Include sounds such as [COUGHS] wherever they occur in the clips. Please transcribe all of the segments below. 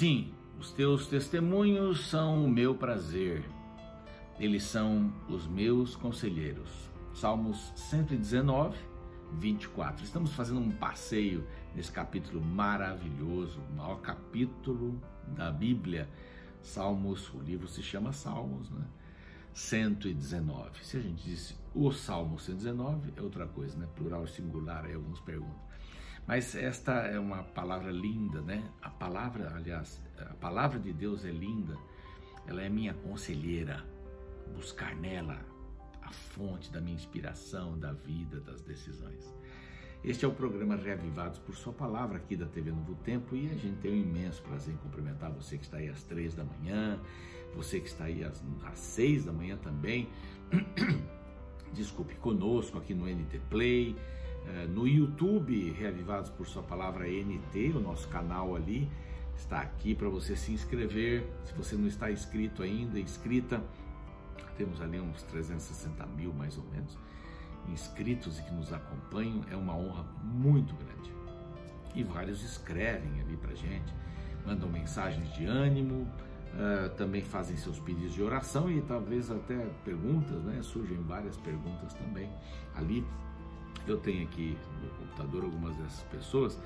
Sim, os teus testemunhos são o meu prazer, eles são os meus conselheiros. Salmos 119, 24. Estamos fazendo um passeio nesse capítulo maravilhoso, o maior capítulo da Bíblia. Salmos, o livro se chama Salmos, né? 119. Se a gente disse o Salmo 119, é outra coisa, né? Plural e singular, aí alguns perguntam. Mas esta é uma palavra linda, né? A palavra, aliás, a palavra de Deus é linda. Ela é minha conselheira. Buscar nela a fonte da minha inspiração, da vida, das decisões. Este é o programa Reavivados por Sua Palavra aqui da TV Novo Tempo e a gente tem um imenso prazer em cumprimentar você que está aí às três da manhã, você que está aí às, seis da manhã também. [COUGHS] Desculpe, conosco aqui no NT Play, no YouTube Reavivados por Sua Palavra NT, o nosso canal ali está aqui para você se inscrever. Se você não está inscrito ainda, inscrita, temos ali uns 360 mil mais ou menos inscritos e que nos acompanham, é uma honra muito grande. E vários escrevem ali para gente, mandam mensagens de ânimo, uh, também fazem seus pedidos de oração e talvez até perguntas, né? Surgem várias perguntas também. Ali eu tenho aqui no computador algumas dessas pessoas,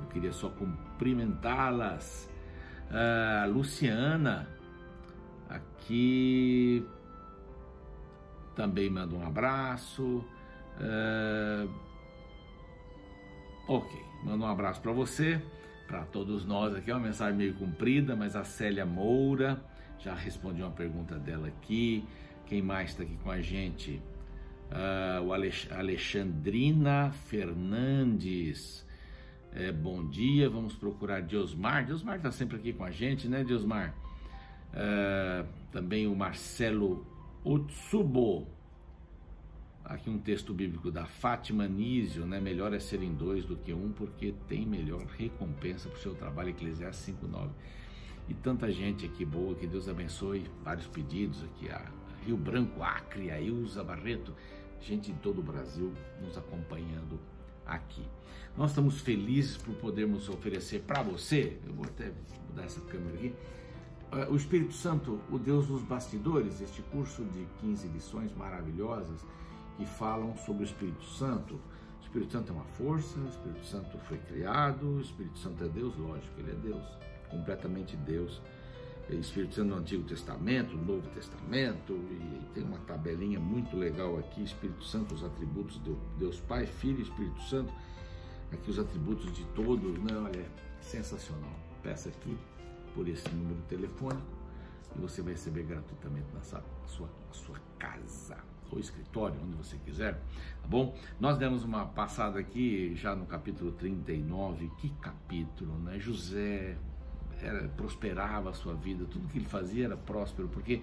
eu queria só cumprimentá-las. Uh, Luciana, aqui também manda um abraço. Uh, ok, manda um abraço para você, para todos nós aqui. É uma mensagem meio comprida, mas a Célia Moura já respondi uma pergunta dela aqui. Quem mais está aqui com a gente? Uh, o Alex Alexandrina Fernandes. É, bom dia, vamos procurar Diosmar. Diosmar está sempre aqui com a gente, né, Diosmar? Uh, também o Marcelo Utsubo. Aqui um texto bíblico da Fátima Nísio, né? Melhor é ser em dois do que um, porque tem melhor recompensa para o seu trabalho, Eclesiastes 5,9. E tanta gente aqui boa, que Deus abençoe. Vários pedidos aqui, a Rio Branco, Acre, a Ilza Barreto, gente de todo o Brasil nos acompanhando aqui. Nós estamos felizes por podermos oferecer para você, eu vou até mudar essa câmera aqui, eh, o Espírito Santo, o Deus dos bastidores, este curso de 15 lições maravilhosas que falam sobre o Espírito Santo. O Espírito Santo é uma força, o Espírito Santo foi criado, o Espírito Santo é Deus, lógico, ele é Deus, completamente Deus. O Espírito Santo no Antigo Testamento, no Novo Testamento, e tem uma tabelinha muito legal aqui, Espírito Santo, os atributos de Deus Pai, Filho e Espírito Santo, aqui os atributos de todos, né? Olha, sensacional. Peça aqui por esse número telefônico e você vai receber gratuitamente na sua, sua, sua casa ou escritório, onde você quiser, tá bom? Nós demos uma passada aqui já no capítulo 39, que capítulo, né? José era, prosperava a sua vida, tudo que ele fazia era próspero, porque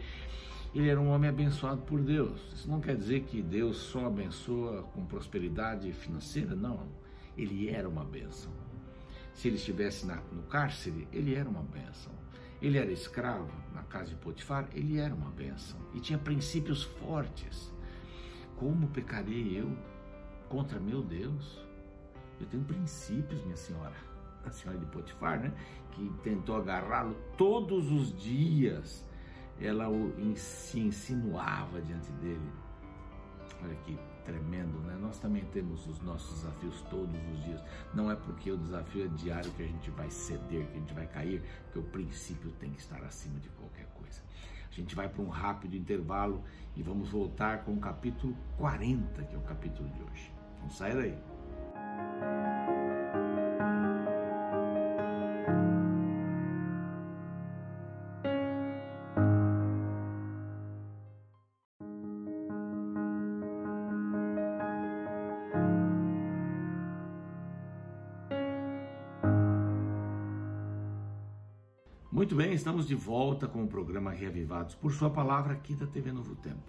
ele era um homem abençoado por Deus. Isso não quer dizer que Deus só abençoa com prosperidade financeira, não. Ele era uma bênção. Se ele estivesse na, no cárcere, ele era uma bênção. Ele era escravo na casa de Potifar, ele era uma bênção e tinha princípios fortes. Como pecarei eu contra meu Deus? Eu tenho princípios, minha senhora. A senhora de Potifar, né? Que tentou agarrá-lo todos os dias. Ela se insinuava diante dele. Olha que tremendo, né? Nós também temos os nossos desafios todos os dias. Não é porque o desafio é diário que a gente vai ceder, que a gente vai cair, porque o princípio tem que estar acima de qualquer coisa. A gente vai para um rápido intervalo e vamos voltar com o capítulo 40, que é o capítulo de hoje. Não sai daí. Muito bem, estamos de volta com o programa Reavivados por Sua Palavra aqui da TV Novo Tempo.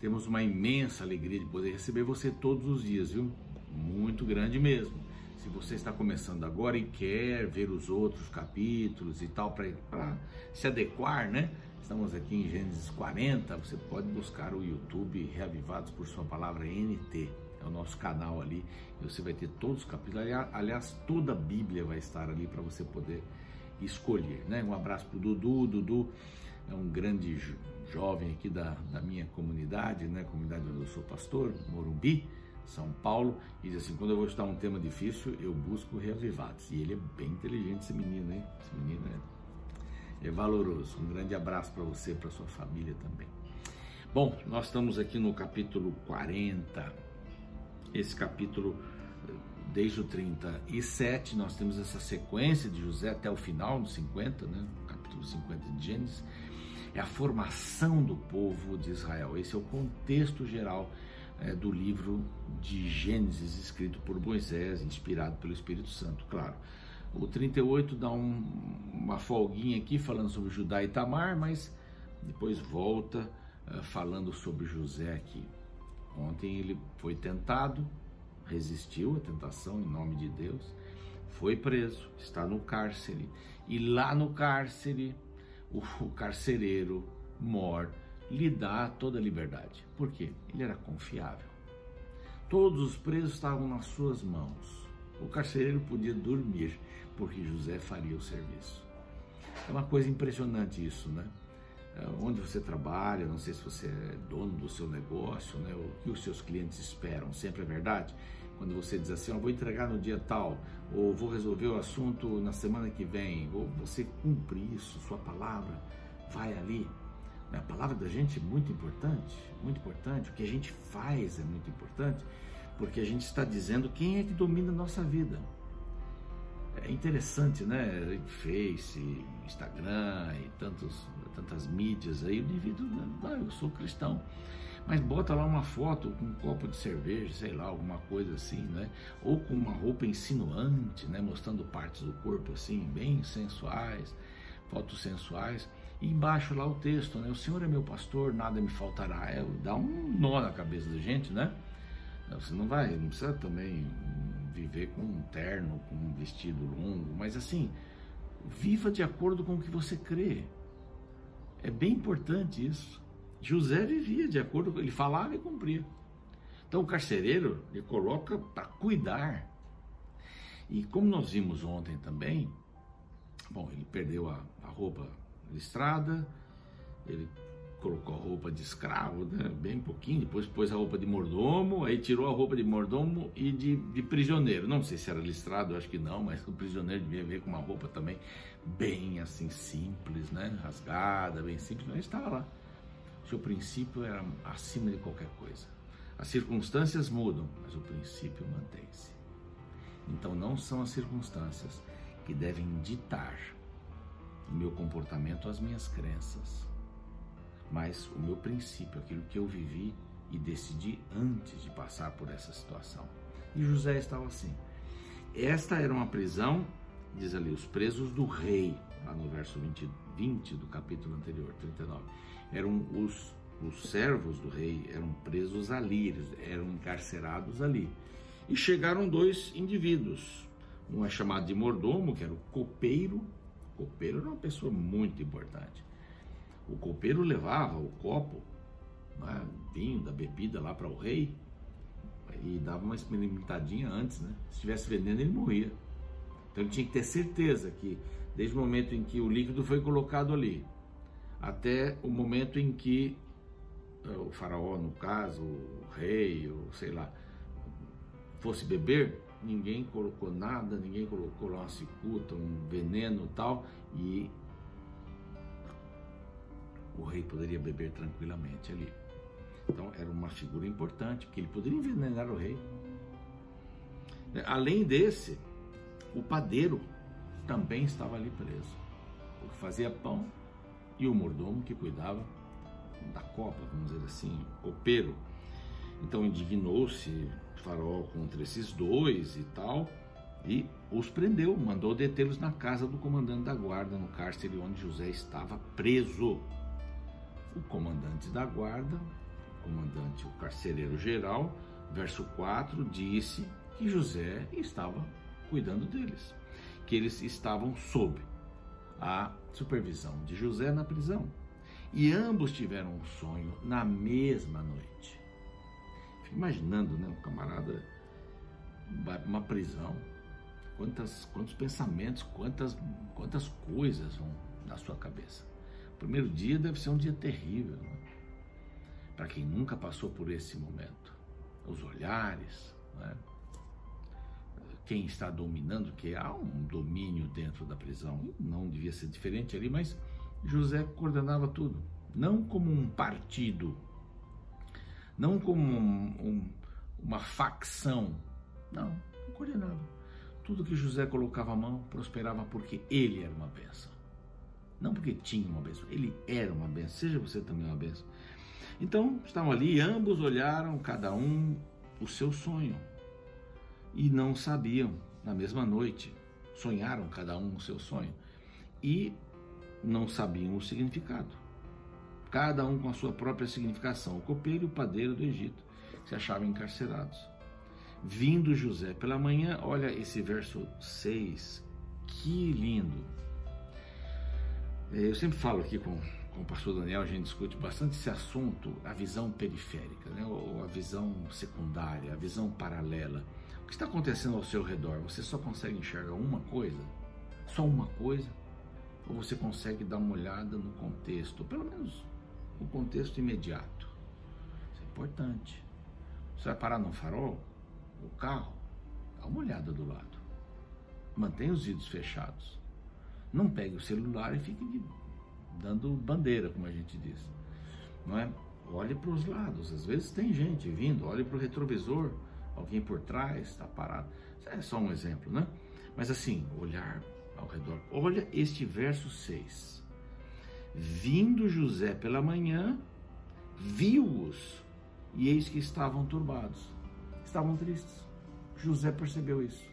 Temos uma imensa alegria de poder receber você todos os dias, viu? Muito grande mesmo. Se você está começando agora e quer ver os outros capítulos e tal, para se adequar, né? Estamos aqui em Gênesis 40, você pode buscar o YouTube Reavivados por Sua Palavra NT. É o nosso canal ali. Você vai ter todos os capítulos. Aliás, toda a Bíblia vai estar ali para você poder escolher. Né? Um abraço para o Dudu. Dudu é um grande jovem aqui da, da minha comunidade, né? comunidade onde eu sou pastor, Morumbi, São Paulo, e diz assim, quando eu vou estudar um tema difícil, eu busco reavivados. E ele é bem inteligente, esse menino, hein? Esse menino é, é valoroso. Um grande abraço para você para sua família também. Bom, nós estamos aqui no capítulo 40. Esse capítulo, desde o 37, nós temos essa sequência de José até o final, no 50, né? capítulo 50 de Gênesis é a formação do povo de Israel. Esse é o contexto geral é, do livro de Gênesis, escrito por Moisés, inspirado pelo Espírito Santo, claro. O 38 dá um, uma folguinha aqui falando sobre Judá e Tamar, mas depois volta uh, falando sobre José aqui. Ontem ele foi tentado, resistiu à tentação em nome de Deus, foi preso, está no cárcere, e lá no cárcere o carcereiro Mor lhe dá toda a liberdade. Por quê? Ele era confiável. Todos os presos estavam nas suas mãos. O carcereiro podia dormir, porque José faria o serviço. É uma coisa impressionante isso, né? É, onde você trabalha, não sei se você é dono do seu negócio, né? o que os seus clientes esperam, sempre é verdade? Quando você diz assim, oh, vou entregar no dia tal, ou vou resolver o assunto na semana que vem, ou você cumpre isso, sua palavra vai ali. A palavra da gente é muito importante, muito importante. O que a gente faz é muito importante, porque a gente está dizendo quem é que domina a nossa vida. É interessante, né? Face, Instagram e tantos, tantas mídias aí, o indivíduo, ah, eu sou cristão mas bota lá uma foto com um copo de cerveja, sei lá, alguma coisa assim, né? Ou com uma roupa insinuante, né? Mostrando partes do corpo assim, bem sensuais, fotos sensuais. E embaixo lá o texto, né? O Senhor é meu pastor, nada me faltará. É, dá um nó na cabeça da gente, né? Você não vai, não precisa também viver com um terno, com um vestido longo, mas assim, viva de acordo com o que você crê. É bem importante isso. José vivia de acordo com ele falava e cumpria. Então o carcereiro ele coloca para cuidar. E como nós vimos ontem também, bom, ele perdeu a, a roupa listrada, ele colocou a roupa de escravo, né, bem pouquinho, depois pôs a roupa de mordomo, aí tirou a roupa de mordomo e de, de prisioneiro. Não sei se era listrado, acho que não, mas o prisioneiro devia ver com uma roupa também bem assim simples, né, rasgada, bem simples, mas estava lá. Seu princípio era acima de qualquer coisa. As circunstâncias mudam, mas o princípio mantém-se. Então não são as circunstâncias que devem ditar o meu comportamento, as minhas crenças, mas o meu princípio, aquilo que eu vivi e decidi antes de passar por essa situação. E José estava assim. Esta era uma prisão, diz ali, os presos do rei, lá no verso 20, 20 do capítulo anterior, 39 eram os, os servos do rei, eram presos ali, eram encarcerados ali. E chegaram dois indivíduos. Um é chamado de mordomo, que era o copeiro. O copeiro era uma pessoa muito importante. O copeiro levava o copo, né, vinho da bebida lá para o rei e dava uma experimentadinha antes, né? Se estivesse vendendo, ele morria. Então ele tinha que ter certeza que, desde o momento em que o líquido foi colocado ali, até o momento em que eh, o faraó, no caso, o rei, ou sei lá, fosse beber, ninguém colocou nada, ninguém colocou lá uma cicuta, um veneno tal, e o rei poderia beber tranquilamente ali. Então era uma figura importante, porque ele poderia envenenar o rei. Além desse, o padeiro também estava ali preso. Porque fazia pão e o mordomo que cuidava da copa, vamos dizer assim, copeiro. Então indignou-se Faraó contra esses dois e tal, e os prendeu, mandou detê-los na casa do comandante da guarda, no cárcere onde José estava preso. O comandante da guarda, o comandante, o carcereiro geral, verso 4, disse que José estava cuidando deles, que eles estavam sob a supervisão de José na prisão. E ambos tiveram um sonho na mesma noite. Fico imaginando, né? Um camarada uma prisão, quantas, quantos pensamentos, quantas, quantas coisas vão na sua cabeça. O primeiro dia deve ser um dia terrível, né? para quem nunca passou por esse momento. Os olhares, né? Quem está dominando, que há um domínio dentro da prisão, não devia ser diferente ali, mas José coordenava tudo, não como um partido, não como um, um, uma facção, não, coordenava. Tudo que José colocava a mão prosperava porque ele era uma bênção. Não porque tinha uma bênção, ele era uma bênção. Seja você também uma bênção. Então, estavam ali, ambos olharam, cada um, o seu sonho. E não sabiam, na mesma noite, sonharam cada um o seu sonho. E não sabiam o significado. Cada um com a sua própria significação. O copeiro e o padeiro do Egito se achavam encarcerados. Vindo José pela manhã, olha esse verso 6, que lindo. Eu sempre falo aqui com, com o pastor Daniel, a gente discute bastante esse assunto, a visão periférica, né? ou a visão secundária, a visão paralela. Que está acontecendo ao seu redor? Você só consegue enxergar uma coisa? Só uma coisa? Ou você consegue dar uma olhada no contexto, pelo menos o contexto imediato? Isso é importante. Você vai parar no farol, o carro, dá uma olhada do lado. Mantenha os vidros fechados. Não pegue o celular e fique dando bandeira, como a gente diz. Não é? Olhe para os lados. Às vezes tem gente vindo, olhe para o retrovisor, alguém por trás está parado. Isso é só um exemplo, né? Mas assim, olhar ao redor. Olha este verso 6. Vindo José pela manhã, viu-os, e eis que estavam turbados. Estavam tristes. José percebeu isso.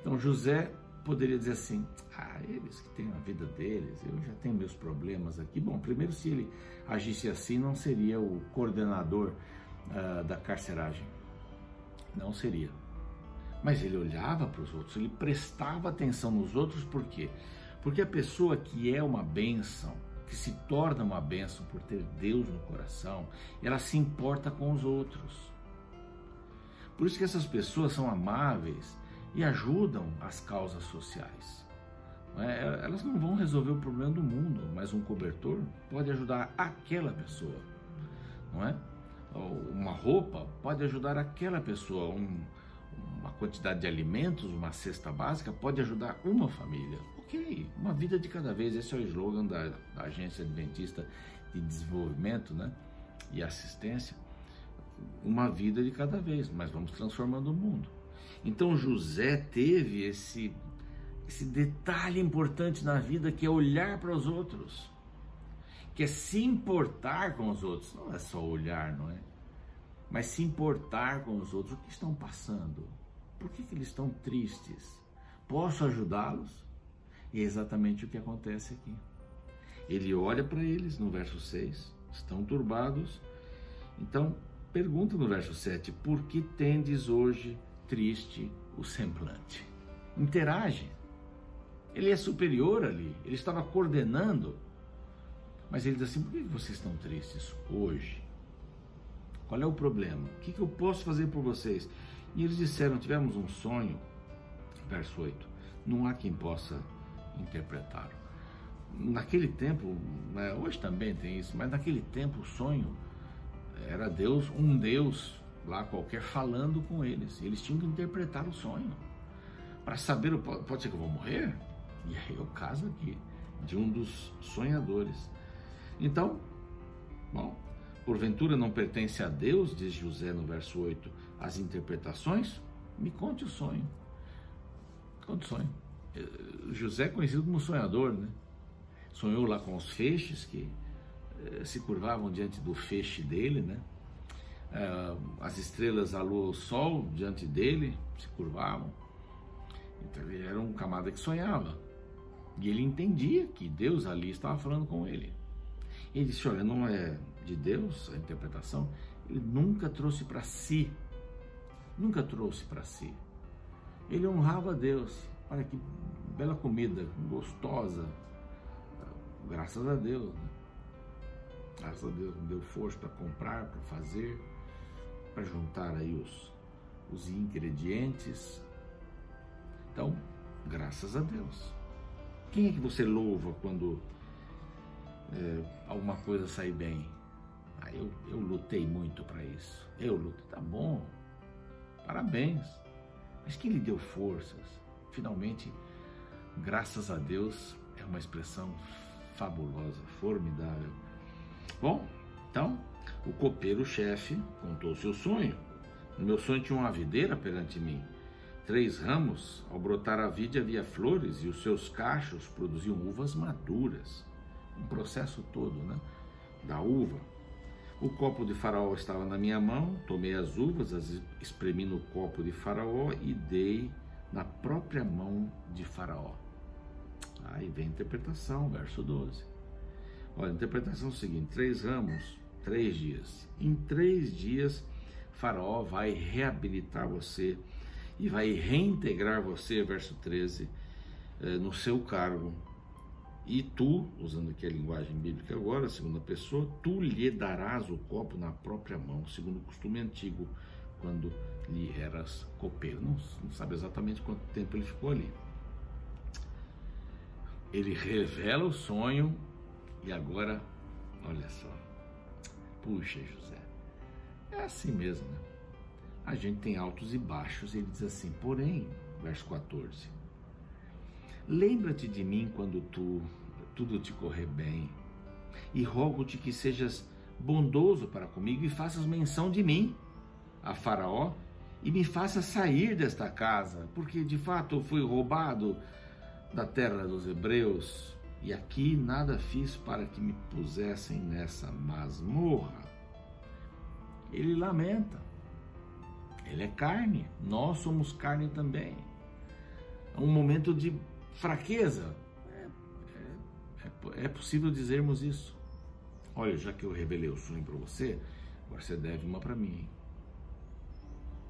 Então José poderia dizer assim: ah, eles que têm a vida deles, eu já tenho meus problemas aqui. Bom, primeiro, se ele agisse assim, não seria o coordenador uh, da carceragem. Não seria. Mas ele olhava para os outros, ele prestava atenção nos outros, por quê? Porque a pessoa que é uma bênção, que se torna uma bênção por ter Deus no coração, ela se importa com os outros. Por isso que essas pessoas são amáveis e ajudam as causas sociais. É, elas não vão resolver o problema do mundo, mas um cobertor pode ajudar aquela pessoa, não é? Uma roupa pode ajudar aquela pessoa, um, uma quantidade de alimentos, uma cesta básica pode ajudar uma família. Ok, uma vida de cada vez. Esse é o slogan da, da Agência Adventista de Desenvolvimento né, e Assistência. Uma vida de cada vez, mas vamos transformando o mundo. Então José teve esse, esse detalhe importante na vida que é olhar para os outros, que é se importar com os outros. Não é só olhar, não é? Mas se importar com os outros, o que estão passando, por que, que eles estão tristes? Posso ajudá-los? E é exatamente o que acontece aqui. Ele olha para eles no verso 6, estão turbados. Então, pergunta no verso 7: Por que tendes hoje triste o semblante? Interage. Ele é superior ali, ele estava coordenando. Mas ele diz assim: Por que vocês estão tristes hoje? Qual é o problema? O que eu posso fazer por vocês? E eles disseram: tivemos um sonho, verso 8, não há quem possa interpretá-lo. Naquele tempo, né, hoje também tem isso, mas naquele tempo o sonho era Deus, um Deus lá qualquer falando com eles. Eles tinham que interpretar o sonho para saber, pode ser que eu vou morrer? E aí é o caso aqui de um dos sonhadores. Então, bom, porventura não pertence a Deus, diz José no verso 8, as interpretações, me conte o sonho. Conte o sonho. Eh, José é conhecido como sonhador, né? Sonhou lá com os feixes que eh, se curvavam diante do feixe dele, né? Eh, as estrelas, a lua, o sol diante dele se curvavam. Então ele era um camada que sonhava. E ele entendia que Deus ali estava falando com ele. Ele disse: Olha, não é de Deus a interpretação. Ele nunca trouxe para si nunca trouxe para si. Ele honrava a Deus. Olha que bela comida, gostosa. Graças a Deus. Né? Graças a Deus deu força para comprar, para fazer, para juntar aí os, os ingredientes. Então, graças a Deus. Quem é que você louva quando é, alguma coisa sai bem? Ah, eu, eu lutei muito para isso. Eu lutei, tá bom. Parabéns. Mas quem lhe deu forças? Finalmente, graças a Deus, é uma expressão fabulosa, formidável. Bom, então, o copeiro-chefe contou seu sonho. No meu sonho tinha uma videira perante mim. Três ramos, ao brotar a vide havia flores e os seus cachos produziam uvas maduras. Um processo todo, né? Da uva. O copo de faraó estava na minha mão, tomei as uvas, as espremi no copo de faraó e dei na própria mão de faraó. Aí vem a interpretação, verso 12. Olha, a interpretação é o seguinte: três ramos, três dias. Em três dias, Faraó vai reabilitar você e vai reintegrar você, verso 13, eh, no seu cargo. E tu, usando aqui a linguagem bíblica agora, segunda pessoa, tu lhe darás o copo na própria mão, segundo o costume antigo, quando lhe eras copeiro. Não, não sabe exatamente quanto tempo ele ficou ali. Ele revela o sonho e agora, olha só, puxa José, é assim mesmo, né? A gente tem altos e baixos, ele diz assim, porém, verso 14, lembra-te de mim quando tu tudo te correr bem, e rogo-te que sejas bondoso para comigo e faças menção de mim a Faraó e me faça sair desta casa, porque de fato eu fui roubado da terra dos hebreus e aqui nada fiz para que me pusessem nessa masmorra. Ele lamenta. Ele é carne, nós somos carne também. É um momento de fraqueza. É, é, é, é possível dizermos isso. Olha, já que eu revelei o sonho para você, agora você deve uma para mim.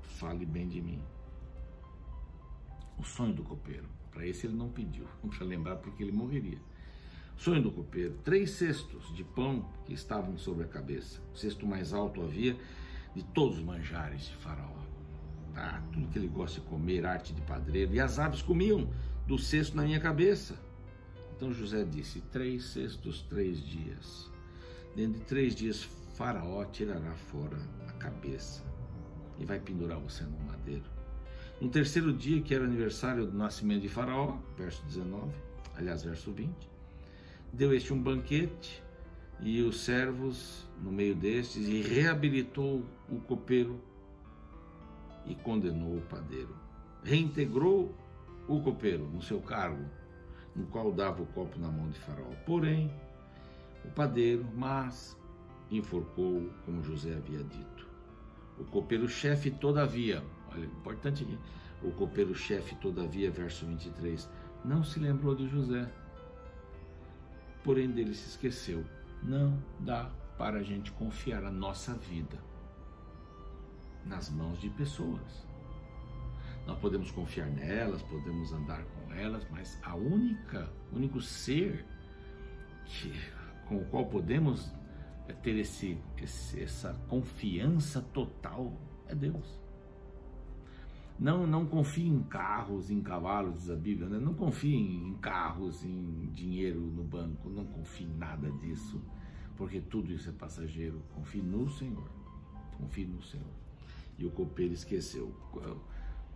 Fale bem de mim. O sonho do copeiro. Para esse ele não pediu, [LAUGHS] para lembrar porque ele morreria. Sonho do copeiro: três cestos de pão que estavam sobre a cabeça. O cesto mais alto havia de todos os manjares de Faraó. Tá, tudo que ele gosta de comer, arte de padreiro. E as aves comiam do cesto na minha cabeça. Então José disse: Três cestos, três dias. Dentro de três dias, Faraó tirará fora a cabeça e vai pendurar você no madeiro. No terceiro dia, que era o aniversário do nascimento de Faraó, verso 19, aliás, verso 20, deu este um banquete e os servos no meio destes e reabilitou o copeiro e condenou o padeiro. Reintegrou o copeiro no seu cargo, no qual dava o copo na mão de Faraó. Porém, o padeiro, mas enforcou como José havia dito. O copeiro-chefe, todavia, olha, importante aqui, o copeiro-chefe, todavia, verso 23, não se lembrou de José, porém dele se esqueceu. Não dá para a gente confiar a nossa vida nas mãos de pessoas. Nós podemos confiar nelas, podemos andar com elas, mas a única, único ser que, com o qual podemos ter esse, esse, essa confiança total é Deus. Não, não confie em carros, em cavalos, diz a Bíblia. Né? Não confie em carros, em dinheiro no banco. Não confie em nada disso, porque tudo isso é passageiro. Confie no Senhor. Confie no Senhor. E o copeiro esqueceu.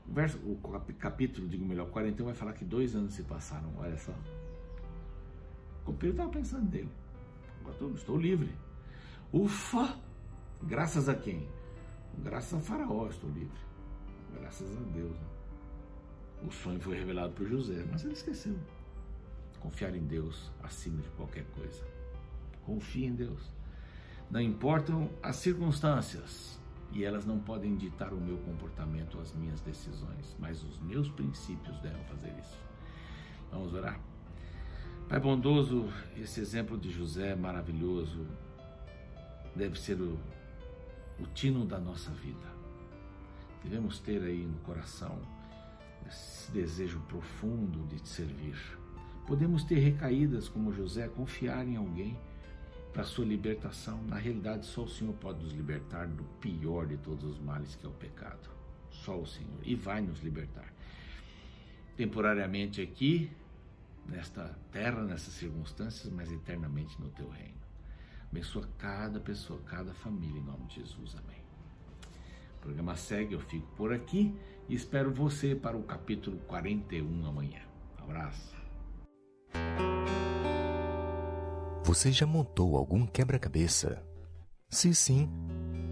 O, verso, o capítulo, digo melhor, 41 vai falar que dois anos se passaram. Olha só. O copeiro estava pensando nele. Estou, estou livre. Ufa! Graças a quem? Graças a Faraó estou livre. Graças a Deus. Né? O sonho foi revelado por José, mas ele esqueceu. Confiar em Deus acima de qualquer coisa. Confie em Deus. Não importam as circunstâncias e elas não podem ditar o meu comportamento, as minhas decisões, mas os meus princípios devem fazer isso. Vamos orar. Pai bondoso, esse exemplo de José maravilhoso deve ser o, o tino da nossa vida. Devemos ter aí no coração esse desejo profundo de te servir. Podemos ter recaídas como José, confiar em alguém para sua libertação. Na realidade, só o Senhor pode nos libertar do pior de todos os males que é o pecado. Só o Senhor. E vai nos libertar. temporariamente aqui, nesta terra, nessas circunstâncias, mas eternamente no teu reino. Abençoa cada pessoa, cada família, em nome de Jesus. Amém. O programa segue, eu fico por aqui e espero você para o capítulo 41 amanhã. Um abraço. Você já montou algum quebra-cabeça? Se sim,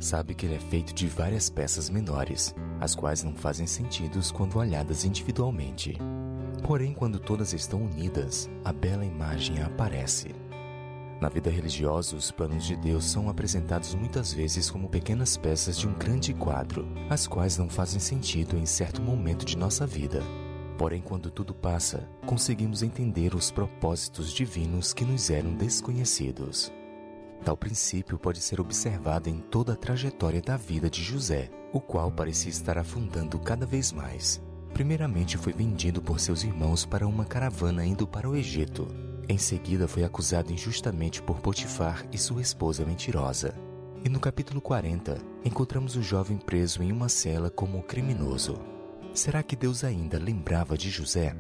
sabe que ele é feito de várias peças menores, as quais não fazem sentido quando olhadas individualmente. Porém, quando todas estão unidas, a bela imagem aparece. Na vida religiosa, os planos de Deus são apresentados muitas vezes como pequenas peças de um grande quadro, as quais não fazem sentido em certo momento de nossa vida. Porém, quando tudo passa, conseguimos entender os propósitos divinos que nos eram desconhecidos. Tal princípio pode ser observado em toda a trajetória da vida de José, o qual parecia estar afundando cada vez mais. Primeiramente foi vendido por seus irmãos para uma caravana indo para o Egito. Em seguida foi acusado injustamente por Potifar e sua esposa mentirosa. E no capítulo 40, encontramos o jovem preso em uma cela como criminoso. Será que Deus ainda lembrava de José?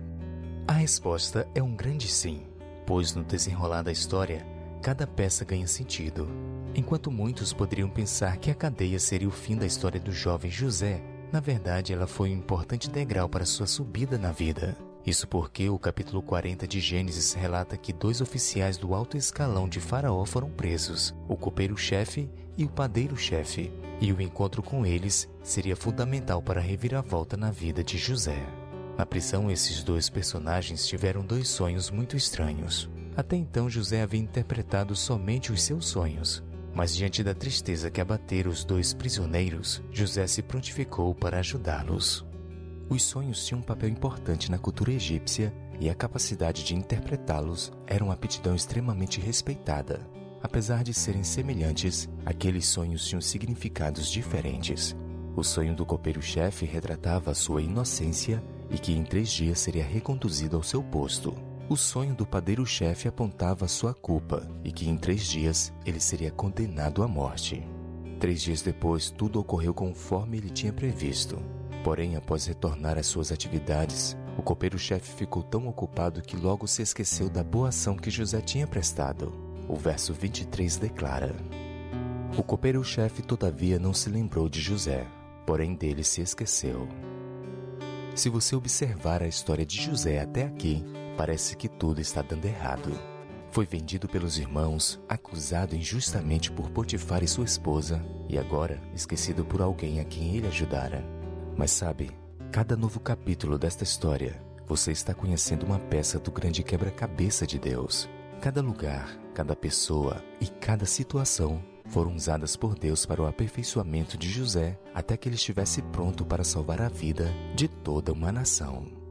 A resposta é um grande sim, pois no desenrolar da história, cada peça ganha sentido. Enquanto muitos poderiam pensar que a cadeia seria o fim da história do jovem José, na verdade ela foi um importante degrau para sua subida na vida. Isso porque o capítulo 40 de Gênesis relata que dois oficiais do alto escalão de Faraó foram presos, o copeiro-chefe e o padeiro-chefe, e o encontro com eles seria fundamental para a reviravolta na vida de José. Na prisão, esses dois personagens tiveram dois sonhos muito estranhos. Até então, José havia interpretado somente os seus sonhos, mas diante da tristeza que abatera os dois prisioneiros, José se prontificou para ajudá-los. Os sonhos tinham um papel importante na cultura egípcia e a capacidade de interpretá-los era uma aptidão extremamente respeitada. Apesar de serem semelhantes, aqueles sonhos tinham significados diferentes. O sonho do copeiro-chefe retratava sua inocência e que em três dias seria reconduzido ao seu posto. O sonho do padeiro-chefe apontava sua culpa e que em três dias ele seria condenado à morte. Três dias depois, tudo ocorreu conforme ele tinha previsto. Porém, após retornar às suas atividades, o copeiro-chefe ficou tão ocupado que logo se esqueceu da boa ação que José tinha prestado. O verso 23 declara: O copeiro-chefe, todavia, não se lembrou de José, porém dele se esqueceu. Se você observar a história de José até aqui, parece que tudo está dando errado. Foi vendido pelos irmãos, acusado injustamente por Potifar e sua esposa, e agora esquecido por alguém a quem ele ajudara. Mas sabe, cada novo capítulo desta história, você está conhecendo uma peça do grande quebra-cabeça de Deus. Cada lugar, cada pessoa e cada situação foram usadas por Deus para o aperfeiçoamento de José até que ele estivesse pronto para salvar a vida de toda uma nação.